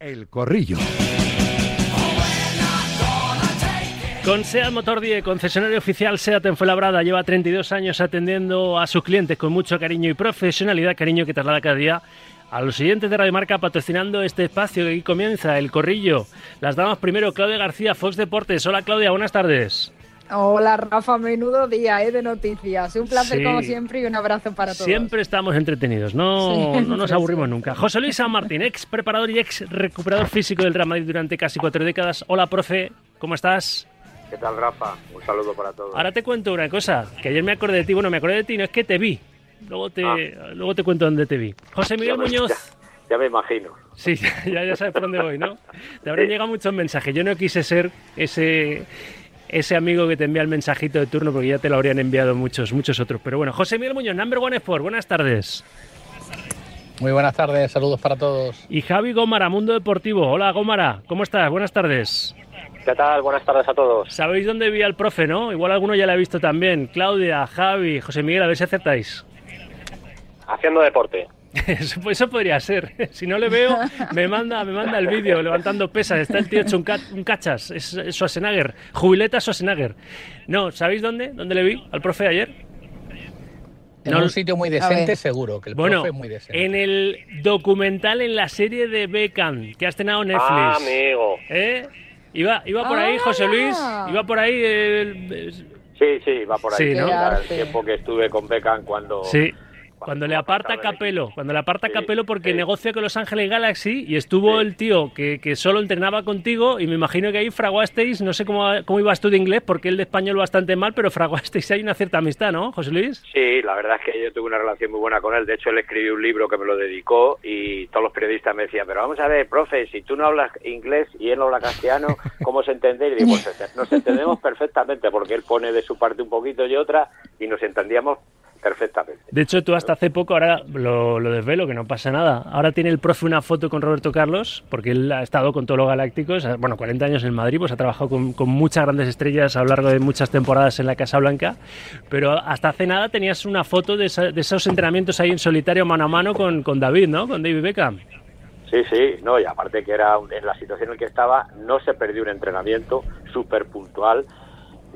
El Corrillo. Con SEAT Motor 10, concesionario oficial SEAT en Fuenlabrada, lleva 32 años atendiendo a sus clientes con mucho cariño y profesionalidad, cariño que traslada cada día a los siguientes de Radio Marca patrocinando este espacio que aquí comienza, El Corrillo. Las damas primero, Claudia García, Fox Deportes. Hola Claudia, buenas tardes. Hola Rafa, menudo día ¿eh? de noticias. Un placer Sí. como siempre y un abrazo para todos. Siempre estamos entretenidos, no, Sí, no nos aburrimos sí. nunca. José Luis San Martín, ex preparador y ex recuperador físico del Real Madrid durante casi cuatro décadas. Hola, profe, ¿cómo estás? ¿Qué tal, Rafa? Un saludo para todos. Ahora te cuento una cosa, que ayer me acordé de ti, bueno, me acordé de ti, no es que te vi. Luego te, Ah. luego te cuento dónde te vi. José Miguel me- Muñoz. Ya, ya me imagino. Sí, ya, ya sabes por dónde voy, ¿no? Te habrán Sí. llegado muchos mensajes. Yo no quise ser ese, ese amigo que te envía el mensajito de turno porque ya te lo habrían enviado muchos, muchos otros. Pero bueno, José Miguel Muñoz, Number One Sport, buenas tardes. Muy buenas tardes, saludos para todos. Y Javi Gómara, Mundo Deportivo. Hola Gómara, ¿cómo estás? Buenas tardes. ¿Qué tal? Buenas tardes a todos. Sabéis dónde vi al profe, ¿no? Igual alguno ya lo ha visto también. Claudia, Javi, José Miguel, a ver si acertáis. Haciendo deporte. Eso, eso podría ser. Si no le veo, me manda, me manda el vídeo levantando pesas. Está el tío hecho un, ca- un cachas. Es, es Schwarzenegger. Jubileta Schwarzenegger. No, ¿sabéis dónde? ¿Dónde le vi al profe ayer? En No, un sitio muy decente, seguro, que el Bueno, profe es muy decente. en el documental, en la serie de Beckham que ha estrenado Netflix. Ah, amigo. ¿Eh? Iba, iba por ahí, Ah. José Luis. Iba por ahí. el- Sí, sí, va por ahí. Sí, ¿no? El tiempo que estuve con Beckham cuando... Sí. Cuando le aparta Capelo, cuando le aparta Sí, Capelo porque sí. negocia con Los Ángeles Galaxy y estuvo Sí. el tío que, que solo entrenaba contigo y me imagino que ahí fraguasteis, no sé cómo, cómo ibas tú de inglés porque él de español bastante mal, pero fraguasteis ahí una cierta amistad, ¿no, José Luis? Sí, la verdad es que yo tuve una relación muy buena con él. De hecho, él escribió un libro que me lo dedicó y todos los periodistas me decían, pero vamos a ver, profe, si tú no hablas inglés y él no habla castellano, ¿cómo se entiende? Y digo, pues nos entendemos perfectamente porque él pone de su parte un poquito y otra y nos entendíamos perfectamente. De hecho, tú hasta hace poco, ahora lo, lo desvelo, que no pasa nada. Ahora tiene el profe una foto con Roberto Carlos, porque él ha estado con todos los galácticos, bueno, 40 años en Madrid, pues ha trabajado con, con muchas grandes estrellas a lo largo de muchas temporadas en la Casa Blanca, pero hasta hace nada tenías una foto de, esa- de esos entrenamientos ahí en solitario mano a mano con, con David, ¿no? Con David Beckham. Sí, sí, no, y aparte que era en la situación en la que estaba, no se perdió un entrenamiento súper puntual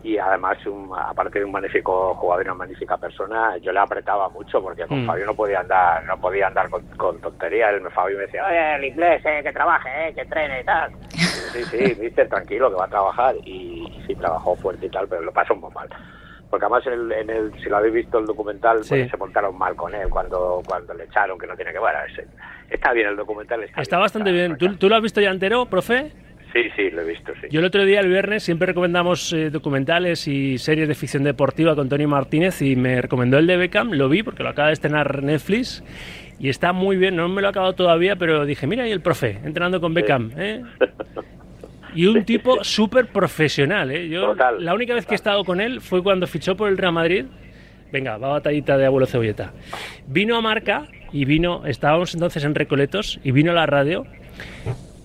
y además, un- aparte de un magnífico jugador y una magnífica persona, yo le apretaba mucho porque con Mm. Fabio no podía andar no podía andar con, con tonterías. Él, Fabio me decía, oye, el inglés, eh, que trabaje, eh, que entrene y tal. Sí, sí, viste, tranquilo, que va a trabajar. Y sí, trabajó fuerte y tal, pero lo pasó muy mal. Porque además, en el, en el- si lo habéis visto el documental, Sí. pues, se montaron mal con él cuando, cuando le echaron, que no tiene que ver. ese- Está bien el documental. Está, Está bien, bastante está- bien. ¿Tú, tú lo has visto ya entero, profe? Sí, sí, lo he visto, sí. Yo el otro día, el viernes, siempre recomendamos eh, documentales y series de ficción deportiva con Tony Martínez y me recomendó el de Beckham, lo vi porque lo acaba de estrenar Netflix y está muy bien, no me lo he acabado todavía, pero dije, mira ahí el profe, entrenando con Beckham. ¿eh? Y un tipo súper profesional. ¿eh? Yo, Total, la única vez que he estado con él fue cuando fichó por el Real Madrid. Venga, va batallita de abuelo cebolleta. Vino a Marca y vino, estábamos entonces en Recoletos y vino a la radio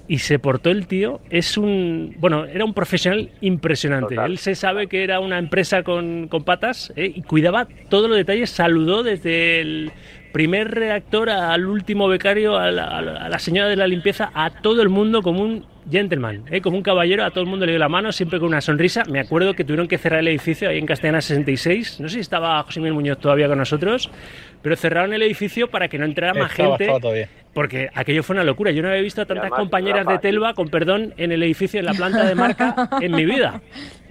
y se portó el tío. Es un. Bueno, era un profesional impresionante. Total. Él se sabe que era una empresa con, con patas ¿eh? y cuidaba todos los detalles. Saludó desde el primer reactor al último becario, a la, a la- a la señora de la limpieza, a todo el mundo como un gentleman, ¿eh? como un caballero. A todo el mundo le dio la mano, siempre con una sonrisa. Me acuerdo que tuvieron que cerrar el edificio ahí en Castellana 66. No sé si estaba José Miguel Muñoz todavía con nosotros, pero cerraron el edificio para que no entrara más Estaba- gente. estaba. Porque aquello fue una locura. Yo no había visto a tantas además, compañeras Rafa, de Telva, con perdón, en el edificio, en la planta de marca, en mi vida.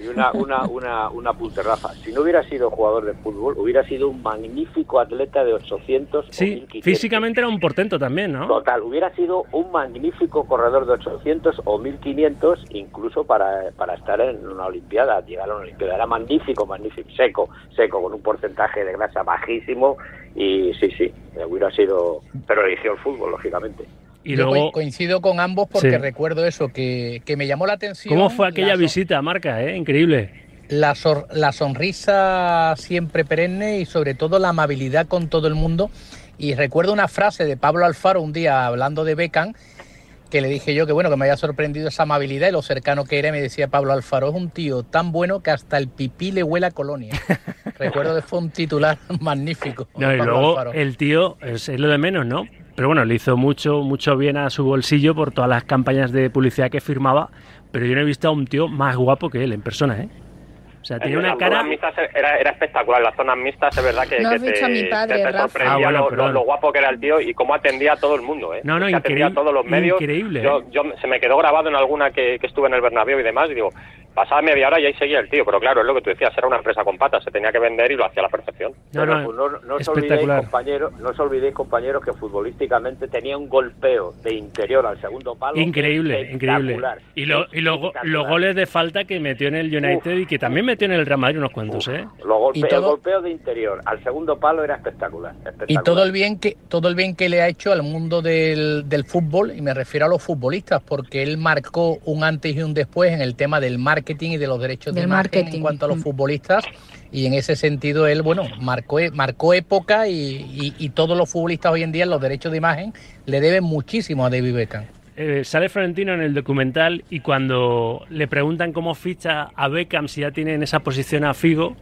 Y una, una, una, un apunte, Rafa. Si no hubiera sido jugador de fútbol, hubiera sido un magnífico atleta de 800 o Sí, 1500. físicamente era un portento también, ¿no? Total, hubiera sido un magnífico corredor de 800 o 1500, incluso para, para estar en una Olimpiada, llegar a una Olimpiada. Era magnífico, magnífico, seco, seco, con un porcentaje de grasa bajísimo. Y sí, sí, hubiera sido. Pero eligió el fútbol, lógicamente. Y Yo luego, coincido con ambos porque Sí. recuerdo eso, que, que me llamó la atención. ¿cómo fue aquella son- visita a marca, eh? Increíble. La, sor- la sonrisa siempre perenne y sobre todo la amabilidad con todo el mundo. Y recuerdo una frase de Pablo Alfaro un día hablando de Beckham que le dije yo que bueno, que me había sorprendido esa amabilidad y lo cercano que era, y me decía Pablo Alfaro, es un tío tan bueno que hasta el pipí le huele a colonia. Recuerdo que fue un titular magnífico. No, y luego el tío es, lo de menos, ¿no? Pero bueno, le hizo mucho, mucho bien a su bolsillo por todas las campañas de publicidad que firmaba, pero yo no he visto a un tío más guapo que él en persona, ¿eh? O sea, tiene una cara. Era, era, espectacular. Las zonas mixtas es verdad que, no que te, a mi padre, te, sorprendía ah, lo, lo, guapo que era el tío y cómo atendía a todo el mundo. ¿eh? No, no, increíble. Atendía a todos los medios. Increíble. Yo, yo, se me quedó grabado en alguna que, que estuve en el Bernabéu y demás. Y digo, pasaba media hora y ahí seguía el tío. Pero claro, es lo que tú decías, era una empresa con patas, se tenía que vender y lo hacía a la perfección. No, no, no, no, no os olvidéis, compañeros, no os olvidéis, compañeros, que futbolísticamente tenía un golpeo de interior al segundo palo. Increíble, increíble. Y, lo, y los goles de falta que metió en el United y que también metió en el Real Madrid unos cuantos, ¿eh? El golpeo de interior al segundo palo era espectacular, Y todo el bien que todo el bien que le ha hecho al mundo del, del fútbol, y me refiero a los futbolistas, porque él marcó un antes y un después en el tema del marketing y de los derechos de marketing en cuanto a los mm. futbolistas y en ese sentido él, bueno, marcó, marcó época y, todos los futbolistas hoy en día los derechos de imagen le deben muchísimo a David Beckham. Eh, sale Florentino en el documental y cuando le preguntan cómo ficha a Beckham si ya tiene en esa posición a Figo,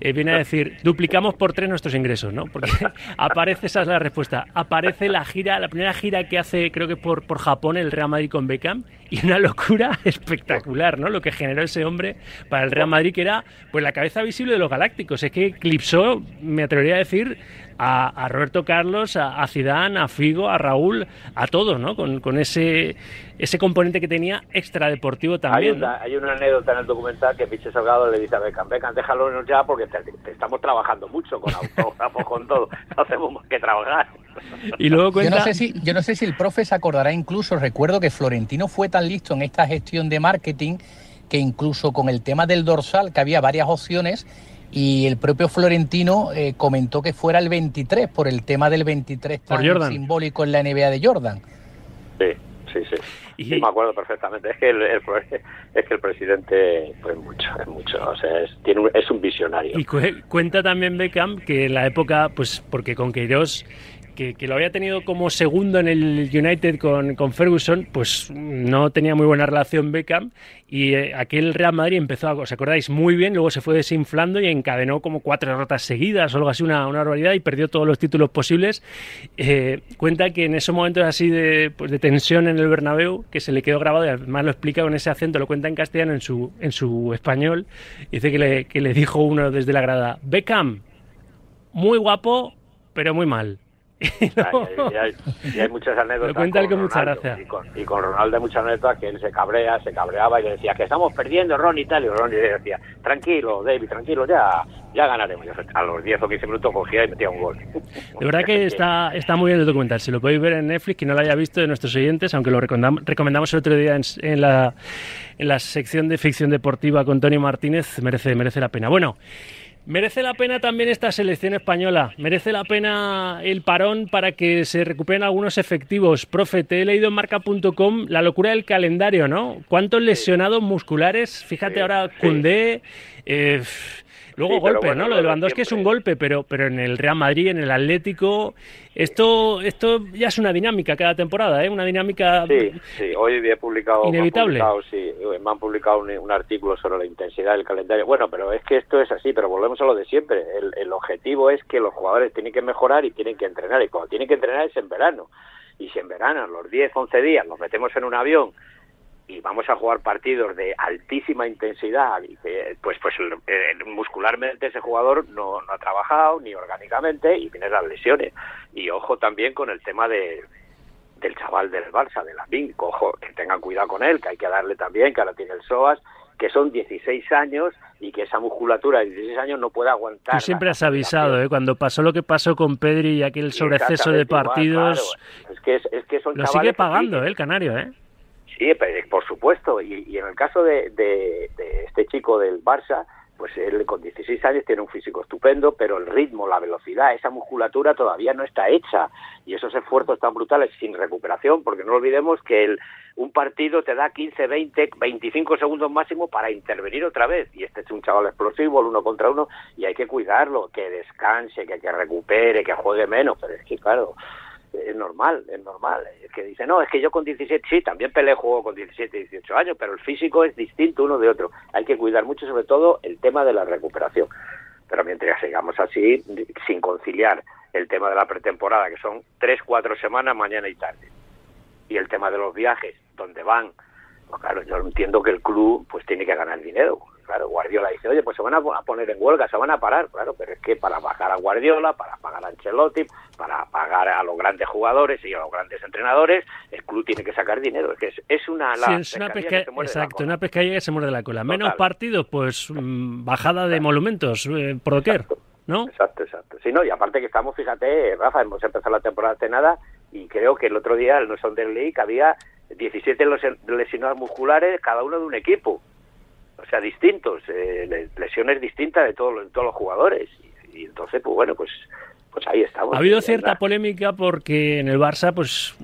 eh, viene a decir, duplicamos por tres nuestros ingresos, ¿no? Porque aparece, esa es la respuesta, aparece la gira, la primera gira que hace, creo que por, por Japón, el Real Madrid con Beckham, y una locura espectacular, ¿no? Lo que generó ese hombre para el Real Madrid, que era pues la cabeza visible de los galácticos. Es que eclipsó, me atrevería a decir, a, Roberto Carlos, a, a, Zidane, a Figo, a Raúl, a todos, ¿no? Con, con ese, ese componente que tenía extradeportivo también. Hay una, hay una anécdota en el documental que Piche Salgado le dice a Beckham, Beckham, déjalo ya porque estamos trabajando mucho con autógrafos, con todo, no hacemos que trabajar. Y luego cuenta... yo, no sé si, yo no sé si el profe se acordará incluso, recuerdo que Florentino fue tan listo en esta gestión de marketing que incluso con el tema del dorsal, que había varias opciones, y el propio Florentino eh, comentó que fuera el 23 por el tema del 23 tan simbólico en la NBA de Jordan. Sí, sí, sí. Y... me acuerdo perfectamente. Es que el, es que el presidente, pues mucho, es mucho. O sea, es, tiene un, es un visionario. Y cuenta también Beckham que en la época, pues porque con Queiroz que, lo había tenido como segundo en el United con, con, Ferguson, pues no tenía muy buena relación Beckham y eh, aquel Real Madrid empezó, ¿os acordáis? Muy bien, luego se fue desinflando y encadenó como cuatro derrotas seguidas o algo así, una, una barbaridad y perdió todos los títulos posibles. Eh, cuenta que en esos momentos así de, pues, de tensión en el Bernabéu, que se le quedó grabado y además lo explica con ese acento, lo cuenta en castellano, en su, en su español, dice que le, que le dijo uno desde la grada, Beckham, muy guapo, pero muy mal. y, hay, muchas anécdotas. Cuenta con, mucha gracia. Y con, Ronaldo hay muchas anécdotas que él se cabrea, se cabreaba y le decía que estamos perdiendo Ron y tal. Y Ron le decía, tranquilo, David, tranquilo, ya, ya ganaremos. a los 10 o 15 minutos cogía y metía un gol. De verdad que está, está muy bien el documental. Si lo podéis ver en Netflix, que no lo haya visto de nuestros oyentes, aunque lo recomendamos, recomendamos el otro día en, en, la, en la sección de ficción deportiva con Tony Martínez, merece, merece la pena. Bueno. Merece la pena también esta selección española, merece la pena el parón para que se recuperen algunos efectivos. Profe, te he leído en marca.com la locura del calendario, ¿no? ¿Cuántos lesionados musculares? Fíjate ahora, Cundé, eh, Luego golpe, ¿no? Lo de Lewandowski es un golpe, pero, pero en el Real Madrid, en el Atlético, esto, esto ya es una dinámica cada temporada, ¿eh? Una dinámica sí, sí. Hoy he publicado, inevitable. Me han publicado, sí, me han publicado un, artículo sobre la intensidad del calendario. Bueno, pero es que esto es así, pero volvemos a lo de siempre. El, el objetivo es que los jugadores tienen que mejorar y tienen que entrenar, y cuando tienen que entrenar es en verano. Y si en verano, los 10, 11 días, nos metemos en un avión y vamos a jugar partidos de altísima intensidad y pues pues muscularmente ese jugador no, no, ha trabajado ni orgánicamente y vienen las lesiones y ojo también con el tema de del chaval del Barça de la ojo que tengan cuidado con él que hay que darle también que ahora tiene el SOAS que son 16 años y que esa musculatura de 16 años no puede aguantar. Tú siempre has avisado, ¿eh? cuando pasó lo que pasó con Pedri y aquel sobreceso de partidos. Es que, es, que son lo sigue pagando ¿eh? el canario, ¿eh? Sí, por supuesto. Y, en el caso de, este chico del Barça, pues él con 16 años tiene un físico estupendo, pero el ritmo, la velocidad, esa musculatura todavía no está hecha. Y esos esfuerzos están brutales sin recuperación, porque no olvidemos que el, un partido te da 15, 20, 25 segundos máximo para intervenir otra vez. Y este es un chaval explosivo, el uno contra uno, y hay que cuidarlo, que descanse, que, que recupere, que juegue menos. Pero es que, claro, es normal, es normal. Es que dice, no, es que yo con 17, sí, también peleé juego con 17, 18 años, pero el físico es distinto uno de otro. Hay que cuidar mucho, sobre todo, el tema de la recuperación. Pero mientras sigamos así, sin conciliar el tema de la pretemporada, que son tres, cuatro semanas, mañana y tarde, y el tema de los viajes, donde van, pues claro, yo entiendo que el club pues tiene que ganar dinero. Claro, Guardiola dice, oye, pues se van a poner en huelga, se van a parar. Claro, pero es que para pagar a Guardiola, para pagar a Ancelotti, para pagar a los grandes jugadores y a los grandes entrenadores, el club tiene que sacar dinero. Es que es, una, sí, es una pesca, exacto, una pescadilla que se muerde la cola. Menos partidos, pues mm, bajada de monumentos eh, por doquier. ¿No? Exacto, exacto. Sí, no, y aparte que estamos, fíjate, Rafa, hemos empezado la temporada de nada y creo que el otro día en el Sunday League había 17 lesionados musculares, cada uno de un equipo o sea, distintos, eh, lesiones distintas de todos, de todos los jugadores. Y, entonces, pues bueno, pues, pues ahí estamos. Ha habido cierta polémica porque en el Barça, pues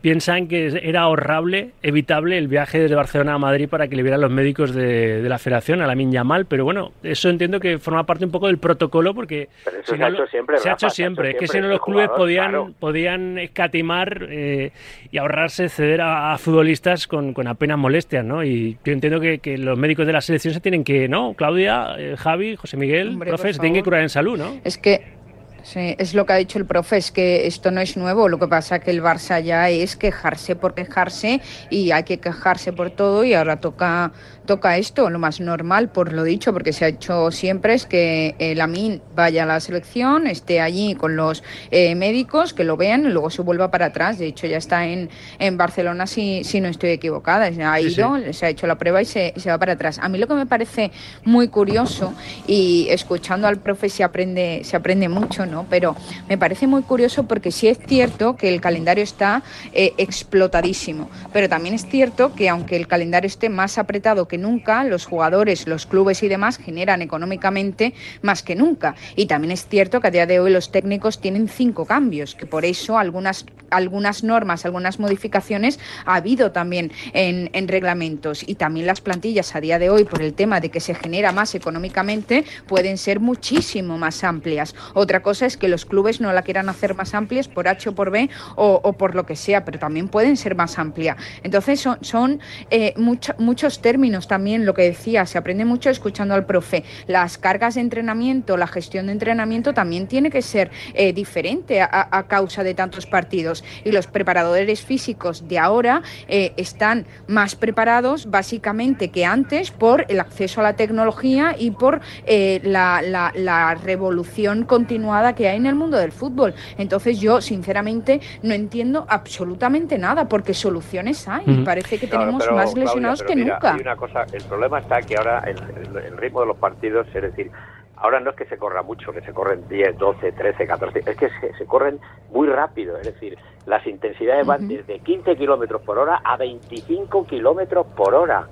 piensan que era ahorrable, evitable el viaje desde Barcelona a Madrid para que le vieran los médicos de, la federación, a la Minya Mal, pero bueno, eso entiendo que forma parte un poco del protocolo porque se, ha hecho siempre, se, ha hecho siempre, es que si no los clubes podían, podían escatimar eh, y ahorrarse ceder a, futbolistas con, apenas molestias, ¿no? Y yo entiendo que, los médicos de la selección se tienen que, ¿no? Claudia, eh, Javi, José Miguel, profes, tienen que curar en salud, ¿no? Es que Sí, es lo que ha dicho el profe, es que esto no es nuevo, lo que pasa es que el Barça ya es quejarse por quejarse y hay que quejarse por todo y ahora toca toca esto, lo más normal, por lo dicho, porque se ha hecho siempre, es que el Amin vaya a la selección, esté allí con los eh, médicos, que lo vean y luego se vuelva para atrás. De hecho, ya está en, en Barcelona, si, si no estoy equivocada. Ha ido, se ha hecho la prueba y se, se va para atrás. A mí lo que me parece muy curioso, y escuchando al profe se aprende, se aprende mucho, ¿no? Pero me parece muy curioso porque sí es cierto que el calendario está eh, explotadísimo, pero también es cierto que aunque el calendario esté más apretado que nunca, los jugadores, los clubes y demás generan económicamente más que nunca. Y también es cierto que a día de hoy los técnicos tienen cinco cambios, que por eso algunas, algunas normas, algunas modificaciones ha habido también en, en reglamentos. Y también las plantillas a día de hoy, por el tema de que se genera más económicamente, pueden ser muchísimo más amplias. Otra cosa es que los clubes no la quieran hacer más amplias por H o por B o, por lo que sea, pero también pueden ser más amplias. Entonces son, eh, muchos términos también lo que decía, se aprende mucho escuchando al profe. Las cargas de entrenamiento, la gestión de entrenamiento también tiene que ser eh, diferente a, causa de tantos partidos. Y los preparadores físicos de ahora eh, están más preparados básicamente que antes por el acceso a la tecnología y por la, revolución continuada que hay en el mundo del fútbol. Entonces yo sinceramente no entiendo absolutamente nada porque soluciones hay. Parece que tenemos más lesionados que nunca. una cosa el problema está que ahora el, el, ritmo de los partidos, es decir, ahora no es que se corra mucho, que se corren 10, 12, 13, 14, es que se, corren muy rápido, es decir, las intensidades van desde 15 kilómetros por hora a 25 kilómetros por hora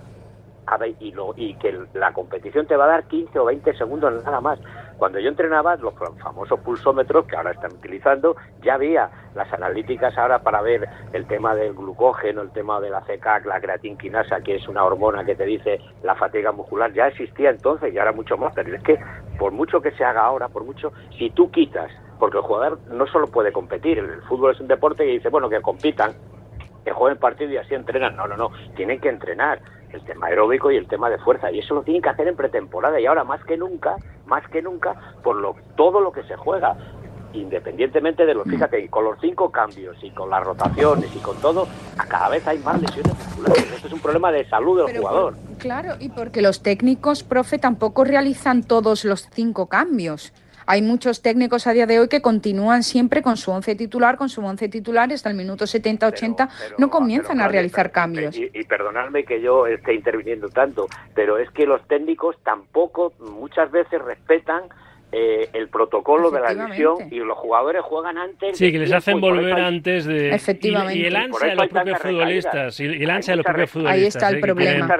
y, lo, y que la competición te va a dar 15 o 20 segundos nada más. Cuando yo entrenaba, los famosos pulsómetros que ahora están utilizando, ya había las analíticas ahora para ver el tema del glucógeno, el tema de la CK, la creatinquinasa, que es una hormona que te dice la fatiga muscular, ya existía entonces y ahora mucho más, pero es que por mucho que se haga ahora, por mucho, si tú quitas, porque el jugador no solo puede competir, el fútbol es un deporte y dice, bueno, que compitan, que jueguen partido y así entrenan. No, no, no, tienen que entrenar el tema aeróbico y el tema de fuerza y eso lo tienen que hacer en pretemporada y ahora más que nunca, más que nunca por lo todo lo que se juega independientemente de los, mm. fíjate, con los cinco cambios y con las rotaciones y con todo, a cada vez hay más lesiones musculares. Esto es un problema de salud del jugador. claro, y porque los técnicos, profe, tampoco realizan todos los cinco cambios. Hay muchos técnicos a día de hoy que continúan siempre con su once titular, con su once titular hasta el minuto 70-80, no comienzan a realizar cambios. Y, y perdonadme que yo esté interviniendo tanto, pero es que los técnicos tampoco muchas veces respetan eh, el protocolo de la lesión y los jugadores juegan antes. Sí, que les hacen volver antes de. Efectivamente. Y, el ansia de los propios futbolistas. Y el ansia de los propios futbolistas. Ahí está el ¿eh? problema.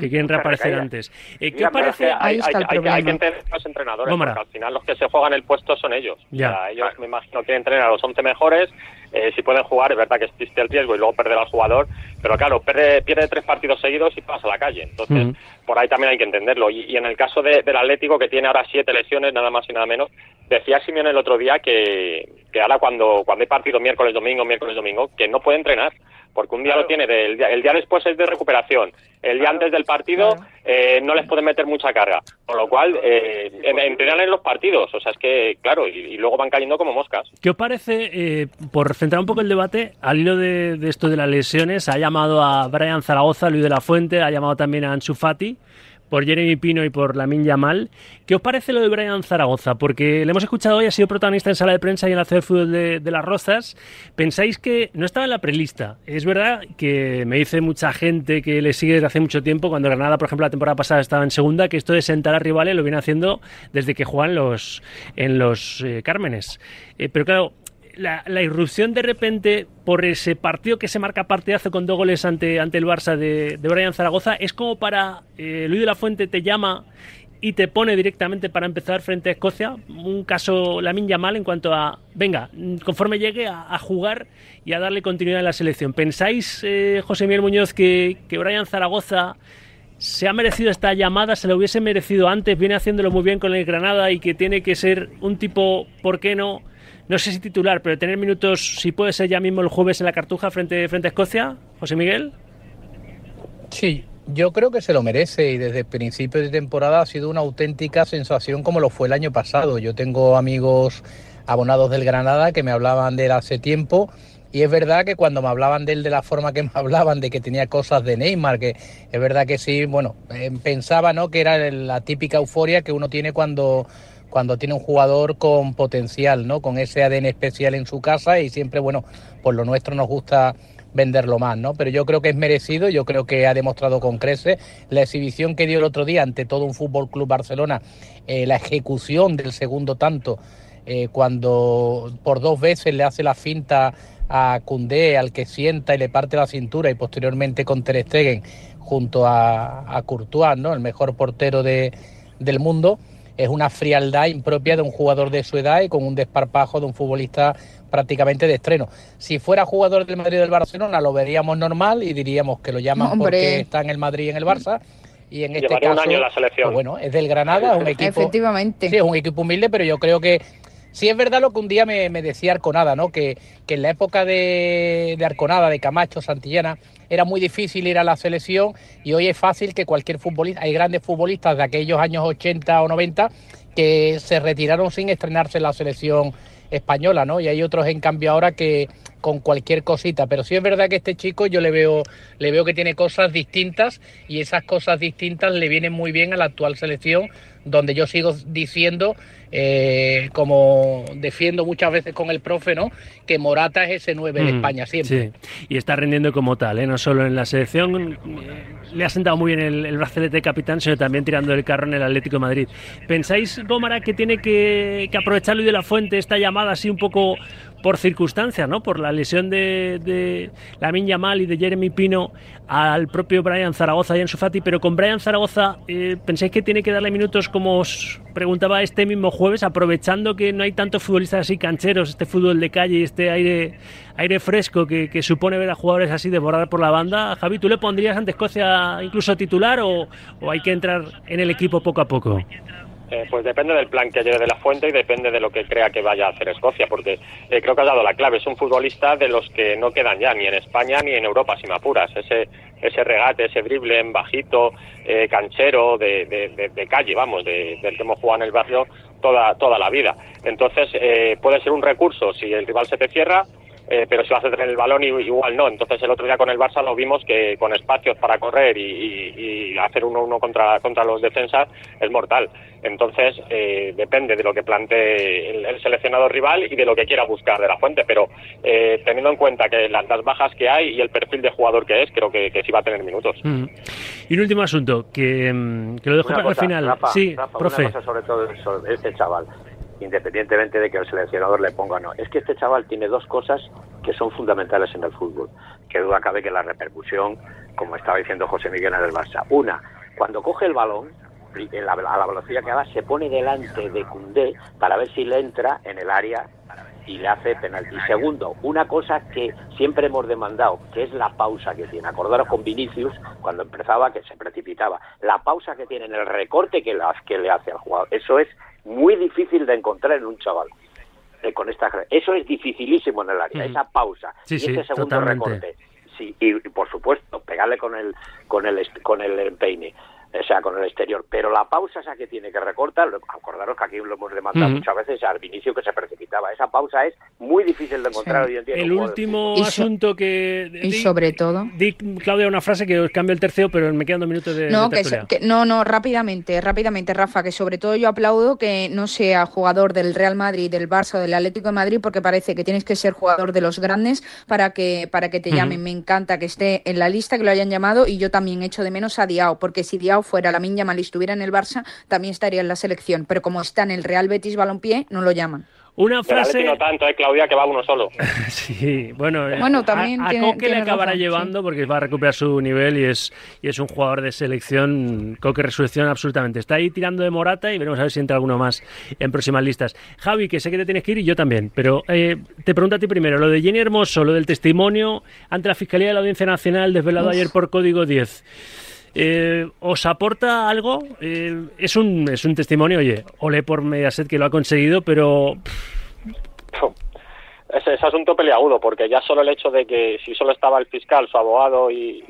Que quieren, reaparecer antes. Eh, ¿Qué parece? Ahí está el problema. Hay, que entender los entrenadores, porque al final los que se juegan el puesto son ellos. Ya. ellos, me imagino, quieren entrenar a los 11 mejores eh, si pueden jugar, es verdad que existe el riesgo y luego perder al jugador, pero claro, pierde, pierde tres partidos seguidos y pasa a la calle. Entonces, por ahí también hay que entenderlo. Y, en el caso del Atlético, que tiene ahora siete lesiones, nada más y nada menos, decía Simeone el otro día que, que ahora cuando, cuando hay partido miércoles, domingo, miércoles, domingo, que no puede entrenar porque un día lo tiene, del, el día después es de recuperación, el día antes del partido eh, no les puede meter mucha carga, con lo cual eh, entrenan en los partidos, o sea, es que, claro, y, luego van cayendo como moscas. ¿Qué os parece, eh, por centrar un poco el debate, al hilo de, de, esto de las lesiones, ha llamado a Brian Zaragoza, Luis de la Fuente, ha llamado también a Ansu Fati, por Jeremy Pino y por Lamin Yamal. ¿Qué os parece lo de Brian Zaragoza? Porque le hemos escuchado hoy, ha sido protagonista en sala de prensa y en la C de fútbol de, Las Rozas. ¿Pensáis que no estaba en la prelista? Es verdad que me dice mucha gente que le sigue desde hace mucho tiempo, cuando Granada, por ejemplo, la temporada pasada estaba en segunda, que esto de sentar a rivales lo viene haciendo desde que juegan los, en los eh, Cármenes. Eh, pero claro, la, irrupción de repente por ese partido que se marca partidazo con dos goles ante, ante el Barça de, Brian Zaragoza es como para eh, Luis de la Fuente te llama y te pone directamente para empezar frente a Escocia. Un caso la minja mal en cuanto a, venga, conforme llegue a, jugar y a darle continuidad en la selección. ¿Pensáis, eh, José Miguel Muñoz, que, que Brian Zaragoza se ha merecido esta llamada, se lo hubiese merecido antes, viene haciéndolo muy bien con el Granada y que tiene que ser un tipo, ¿por qué no? No sé si titular, pero tener minutos, si puede ser ya mismo el jueves en la Cartuja frente, frente a Escocia, José Miguel. Sí, yo creo que se lo merece y desde el principio de temporada ha sido una auténtica sensación como lo fue el año pasado. Yo tengo amigos abonados del Granada que me hablaban de él hace tiempo y es verdad que cuando me hablaban de él de la forma que me hablaban, de que tenía cosas de Neymar, que es verdad que sí, bueno, eh, pensaba ¿no? que era la típica euforia que uno tiene cuando cuando tiene un jugador con potencial, ¿no? Con ese ADN especial en su casa y siempre, bueno, por lo nuestro nos gusta venderlo más, ¿no? Pero yo creo que es merecido, yo creo que ha demostrado con crece la exhibición que dio el otro día ante todo un Fútbol Club Barcelona, eh, la ejecución del segundo tanto, eh, cuando por dos veces le hace la finta a Cundé, al que sienta y le parte la cintura y posteriormente con Ter Stegen junto a, a Courtois, ¿no? El mejor portero de, del mundo es una frialdad impropia de un jugador de su edad y con un desparpajo de un futbolista prácticamente de estreno. Si fuera jugador del Madrid y del Barcelona lo veríamos normal y diríamos que lo llaman porque está en el Madrid y en el Barça. Y en este caso, un año la selección. Pues bueno, es del Granada, un equipo. Efectivamente. Sí, es un equipo humilde, pero yo creo que sí es verdad lo que un día me, decía Arconada, ¿no? Que, que, en la época de, Arconada, de Camacho, Santillana, era muy difícil ir a la selección y hoy es fácil que cualquier futbolista, hay grandes futbolistas de aquellos años 80 o 90 que se retiraron sin estrenarse en la selección española, ¿no? Y hay otros en cambio ahora que con cualquier cosita, pero sí es verdad que este chico yo le veo le veo que tiene cosas distintas y esas cosas distintas le vienen muy bien a la actual selección donde yo sigo diciendo eh, como defiendo muchas veces con el profe, ¿no? Que Morata es ese 9 de mm, España siempre. Sí, y está rindiendo como tal, ¿eh? no solo en la selección, eh, le ha sentado muy bien el, el brazalete de capitán, sino también tirando el carro en el Atlético de Madrid. ¿Pensáis, Gómara, que tiene que, que aprovechar Luis de la Fuente esta llamada así un poco por circunstancias, ¿no? Por la lesión de, de Lamin Yamal y de Jeremy Pino al propio Brian Zaragoza y en Fati, pero con Brian Zaragoza, eh, ¿pensáis que tiene que darle minutos como os preguntaba este mismo jueves, aprovechando que no hay tantos futbolistas así cancheros, este fútbol de calle y este aire, aire fresco que, supone ver a jugadores así desbordar por la banda? Javi, ¿tú le pondrías ante Escocia incluso titular o, o hay que entrar en el equipo poco a poco? Eh, pues depende del plan que lleve de la fuente y depende de lo que crea que vaya a hacer Escocia, porque eh, creo que has dado la clave. Es un futbolista de los que no quedan ya ni en España ni en Europa, si me apuras. Ese, ese regate, ese drible en bajito, eh, canchero, de, calle, vamos, del que hemos jugado en el barrio toda, toda la vida. Entonces, puede ser un recurso si el rival se te cierra eh, pero si vas a tener el balón igual no. Entonces el otro día con el Barça lo vimos que con espacios para correr y, hacer uno uno contra, contra los defensas es mortal. Entonces eh, depende de lo que plantee el, seleccionado rival y de lo que quiera buscar de la fuente, pero eh, teniendo en cuenta que las, bajas que hay y el perfil de jugador que es, creo que, sí va a tener minutos. Mm. Y un último asunto, que, mm, lo dejo para el final. sí, profe. sobre todo este chaval independientemente de que el seleccionador le ponga o no. Es que este chaval tiene dos cosas que son fundamentales en el fútbol. Que duda cabe que la repercusión, como estaba diciendo José Miguel en el Barça. Una, cuando coge el balón, a la velocidad que va, se pone delante de Cundé para ver si le entra en el área y le hace penalti. Segundo, una cosa que siempre hemos demandado, que es la pausa que tiene. Acordaros con Vinicius, cuando empezaba, que se precipitaba. La pausa que tiene en el recorte que le hace al jugador. Eso es muy difícil de encontrar en un chaval. Eh, con esta, eso es dificilísimo en el área, esa pausa y ese segundo recorte. Sí, y, y, por supuesto, pegarle con el, con el, con el empeine o sea, con el exterior. Pero la pausa esa que tiene que recortar, acordaros que aquí lo hemos demandado muchas veces al inicio que se precipitaba. Esa pausa es muy difícil de encontrar hoy en día. El último asunto que... Y sobre todo... Di, Claudia, una frase que os cambio el tercero, pero me quedan dos minutos de... No, que, no, no, rápidamente, rápidamente, Rafa, que sobre todo yo aplaudo que no sea jugador del Real Madrid, del Barça o del Atlético de Madrid, porque parece que tienes que ser jugador de los grandes para que, para que te llamen. Me encanta que esté en la lista, que lo hayan llamado, y yo también echo de menos a Diao, porque si Diao fuera la Minya Mal estuviera en el Barça, también estaría en la selección. Pero como está en el Real Betis Balompié, no lo llaman. Una frase. no tanto, eh, Claudia, que va uno solo. sí, bueno, eh, bueno también a, Coque le acabará llevando porque va a recuperar su nivel y es, y es un jugador de selección. Coque resurrección absolutamente. Está ahí tirando de Morata y veremos a ver si entra alguno más en próximas listas. Javi, que sé que te tienes que ir y yo también, pero eh, te pregunto a ti primero, lo de Jenny Hermoso, lo del testimonio ante la Fiscalía de la Audiencia Nacional desvelado ayer por Código 10. Eh, ¿Os aporta algo? Eh, es, un, es un testimonio, oye, ole por Mediaset que lo ha conseguido, pero... Es, es asunto peleagudo, porque ya solo el hecho de que si solo estaba el fiscal, su abogado y,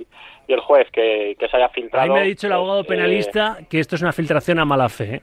el juez que, se haya filtrado... A mí me ha dicho el abogado pues, penalista que esto es una filtración a mala fe.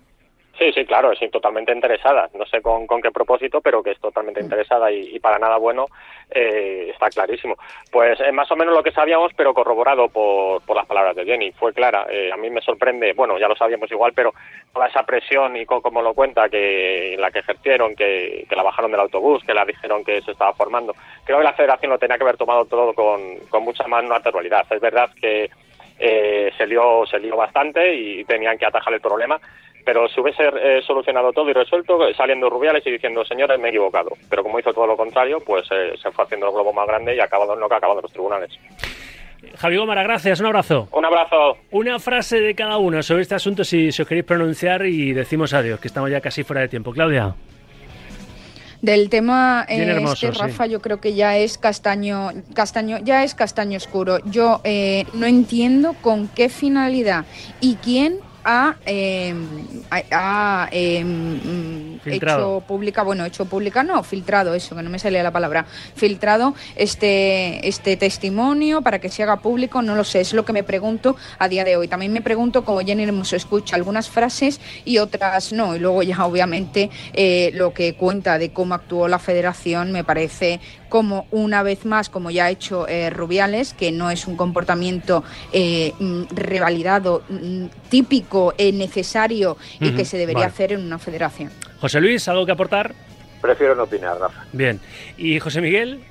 ¿Eh? Sí, sí, claro, es totalmente interesada. No sé con, con qué propósito, pero que es totalmente interesada y, para nada bueno, eh, está clarísimo. Pues eh, más o menos lo que sabíamos, pero corroborado por, por las palabras de Jenny. Fue clara. Eh, a mí me sorprende, bueno, ya lo sabíamos igual, pero toda esa presión y como lo cuenta, que la que ejercieron, que, que, la bajaron del autobús, que la dijeron que se estaba formando. Creo que la federación lo tenía que haber tomado todo con, con mucha más naturalidad. Es verdad que se, lió, se lió bastante y tenían que atajar el problema pero si hubiese eh, solucionado todo y resuelto, saliendo Rubiales y diciendo, señores, me he equivocado. Pero como hizo todo lo contrario, pues eh, se fue haciendo el globo más grande y ha acabado en lo que ha acabado en los tribunales. Javi Gómara, gracias, un abrazo. Un abrazo. Una frase de cada uno sobre este asunto, si, os queréis pronunciar y decimos adiós, que estamos ya casi fuera de tiempo. Claudia. Del tema eh, este, Rafa, yo creo que ya es castaño, castaño, ya es castaño oscuro. Yo no entiendo con qué finalidad y quién ha, eh, hecho pública, bueno, hecho pública, no, filtrado, eso, que no me salía la palabra, filtrado este, este testimonio para que se haga público, no lo sé, es lo que me pregunto a día de hoy. También me pregunto cómo Jenny Hermoso escucha algunas frases y otras no, y luego ya obviamente eh, lo que cuenta de cómo actuó la federación me parece como una vez más, como ya ha hecho eh, Rubiales, que no es un comportamiento eh, mm, revalidado, mm, típico, eh, necesario y que se debería hacer en una federación. José Luis, ¿algo que aportar? Prefiero no opinar, Rafa. Bien. ¿Y José Miguel?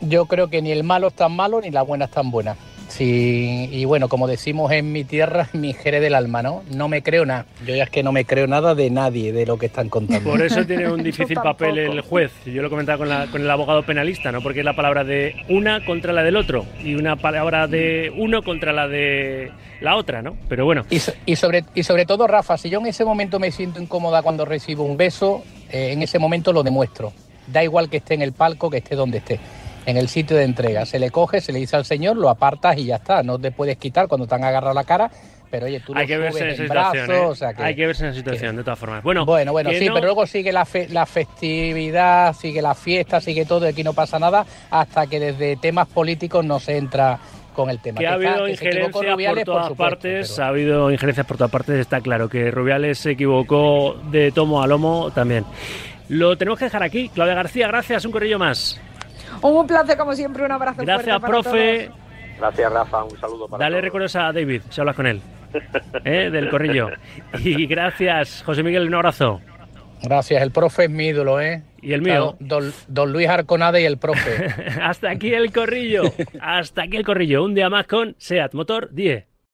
Yo creo que ni el malo es tan malo ni la buena es tan buena. Sí, y bueno, como decimos en mi tierra, mi jerez del alma, ¿no? No me creo nada. Yo ya es que no me creo nada de nadie de lo que están contando. Por eso tiene un difícil papel el juez. Yo lo comentaba con, la, con el abogado penalista, ¿no? Porque es la palabra de una contra la del otro y una palabra de uno contra la de la otra, ¿no? Pero bueno. Y, sobre, y sobre todo, Rafa, si yo en ese momento me siento incómoda cuando recibo un beso, eh, en ese momento lo demuestro. Da igual que esté en el palco, que esté donde esté en el sitio de entrega. Se le coge, se le dice al señor, lo apartas y ya está. No te puedes quitar cuando te han agarrado la cara. Pero oye, tú Hay que verse en, situación, ¿eh? Hay que verse en esa situación, de todas formas. Bueno, bueno, bueno sí, pero luego sigue la, la festividad, sigue la fiesta, sigue todo, y aquí no pasa nada, hasta que desde temas políticos no se entra con el tema. Que, ha habido injerencias por todas partes, ha habido injerencias por todas partes, está claro que Rubiales se equivocó de tomo a lomo también. Lo tenemos que dejar aquí. Claudia García, gracias, un corrillo más. Un placer, como siempre, un abrazo Gracias, profe. Gracias, Rafa, un saludo para Dale recuerdos a David, si hablas con él, ¿eh? del corrillo. Y gracias, José Miguel, un abrazo. Gracias, el profe es mi ídolo, ¿eh? Y el mío. Don, don Luis Arconade y el profe. Hasta aquí el corrillo. Hasta aquí el corrillo. Un día más con SEAT Motor 10.